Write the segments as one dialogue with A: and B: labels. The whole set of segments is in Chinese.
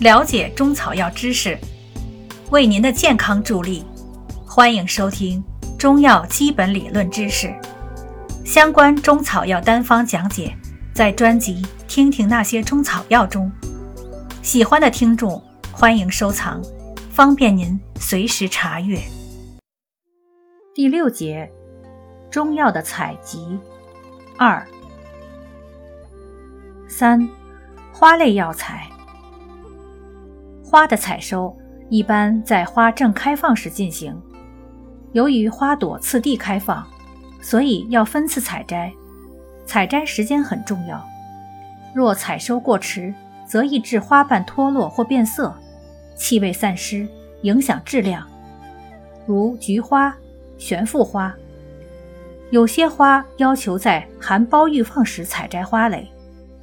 A: 了解中草药知识，为您的健康助力。欢迎收听中药基本理论知识相关中草药单方讲解，在专辑《听听那些中草药》中。喜欢的听众欢迎收藏，方便您随时查阅。第六节，中药的采集二三，花类药材。花的采收一般在花正开放时进行。由于花朵次第开放，所以要分次采摘，采摘时间很重要。若采收过迟，则易致花瓣脱落或变色，气味散失，影响质量。如菊花、悬附花。有些花要求在含苞欲放时采摘花蕾，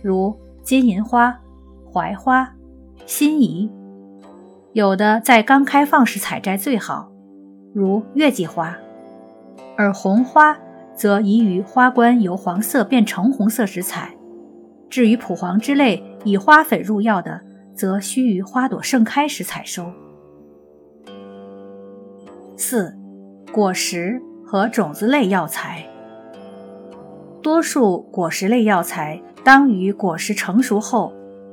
A: 如金银花、槐花、辛夷。有的在刚开放时采摘最好，如月季花；而红花则宜于花冠由黄色变橙红色时采。至于蒲黄之类以花粉入药的，则需于花朵盛开时采收。四、果实和种子类药材。多数果实类药材当于果实成熟后，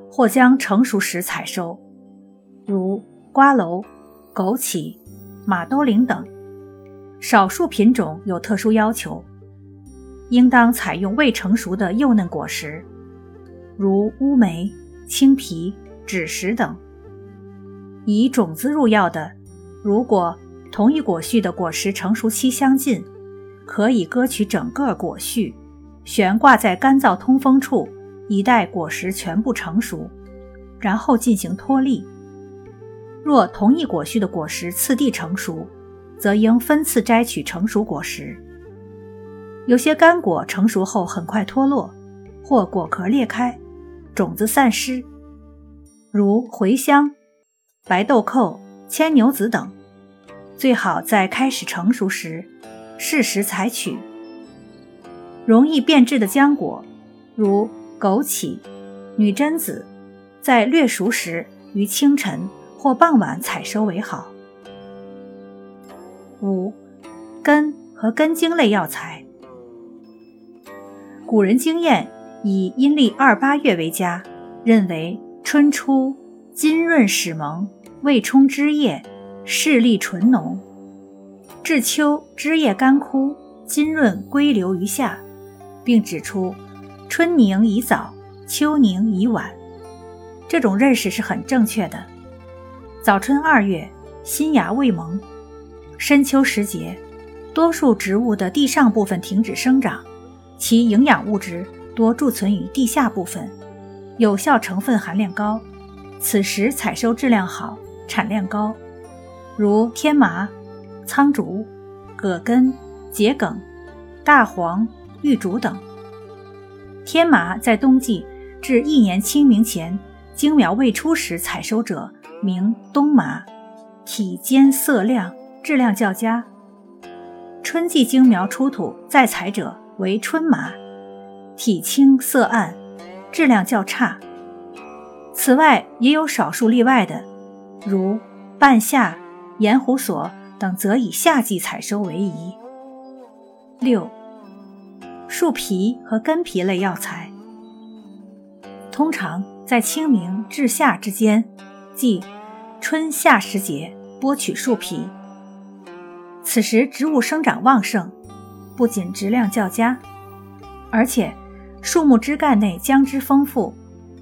A: 或将成熟时采收。如瓜蒌、枸杞、马兜铃等，少数品种有特殊要求，应当采用未成熟的幼嫩果实，如乌梅、青皮、枳实等。以种子入药的，如果同一果序的果实成熟期相近，可以割取整个果序，悬挂在干燥通风处，以待果实全部成熟，然后进行脱粒。若同一果序的果实次第成熟，则应分次摘取成熟果实。有些干果成熟后很快脱落，或果壳裂开，种子散失，如茴香、白豆蔻、牵牛子等，最好在开始成熟时适时采取。容易变质的浆果，如枸杞、女贞子，在略熟时于清晨。或傍晚采收为好。五、根和根茎类药材。古人经验以阴历二八月为佳，认为春初金润始萌，未充枝叶，势力醇浓；至秋枝叶干枯，金润归流于下，并指出春凝宜早，秋凝宜晚。这种认识是很正确的。早春二月，新芽未萌；深秋时节，多数植物的地上部分停止生长，其营养物质多贮存于地下部分，有效成分含量高。此时采收质量好，产量高，如天麻、苍竹、葛根、桔梗、大黄、玉竹等。天麻在冬季至一年清明前，茎苗未出时采收者。名冬麻，体坚色亮，质量较佳。春季茎苗出土再采者为春麻，体青色暗，质量较差。此外，也有少数例外的，如半夏、盐胡索等，则以夏季采收为宜。六、树皮和根皮类药材，通常在清明至夏之间。即春夏时节剥取树皮，此时植物生长旺盛，不仅质量较佳，而且树木枝干内浆汁丰富，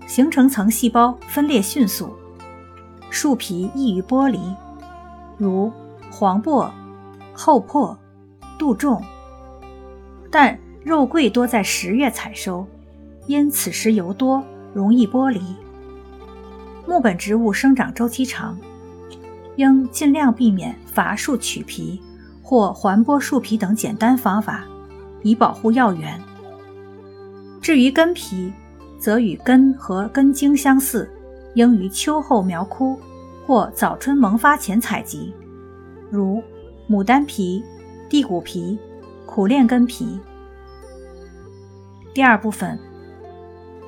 A: 形成层细胞分裂迅速，树皮易于剥离，如黄柏、厚朴、杜仲。但肉桂多在十月采收，因此时油多，容易剥离。木本植物生长周期长，应尽量避免伐树取皮或环剥树皮等简单方法，以保护药源。至于根皮，则与根和根茎相似，应于秋后苗枯或早春萌发前采集，如牡丹皮、地骨皮、苦楝根皮。第二部分，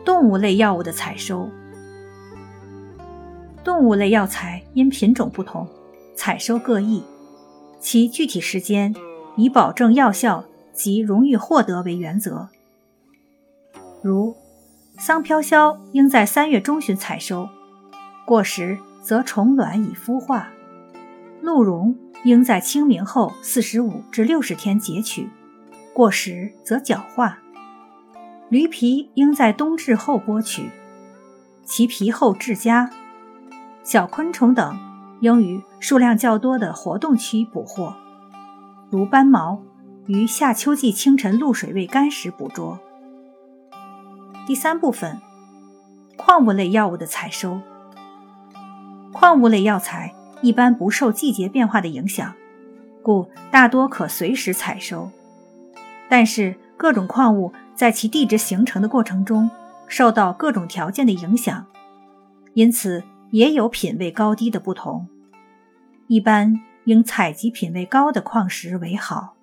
A: 动物类药物的采收。动物类药材因品种不同，采收各异，其具体时间以保证药效及容易获得为原则。如桑飘萧应在三月中旬采收，过时则虫卵已孵化；鹿茸应在清明后四十五至六十天截取，过时则角化；驴皮应在冬至后剥取，其皮厚质佳。小昆虫等应于数量较多的活动区捕获，如斑毛于夏秋季清晨露水未干时捕捉。第三部分，矿物类药物的采收。矿物类药材一般不受季节变化的影响，故大多可随时采收。但是各种矿物在其地质形成的过程中受到各种条件的影响，因此也有品位高低的不同。一般应采集品位高的矿石为好。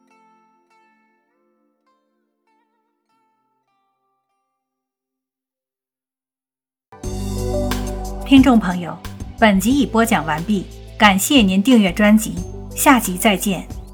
A: 听众朋友，本集已播讲完毕，感谢您订阅专辑，下集再见。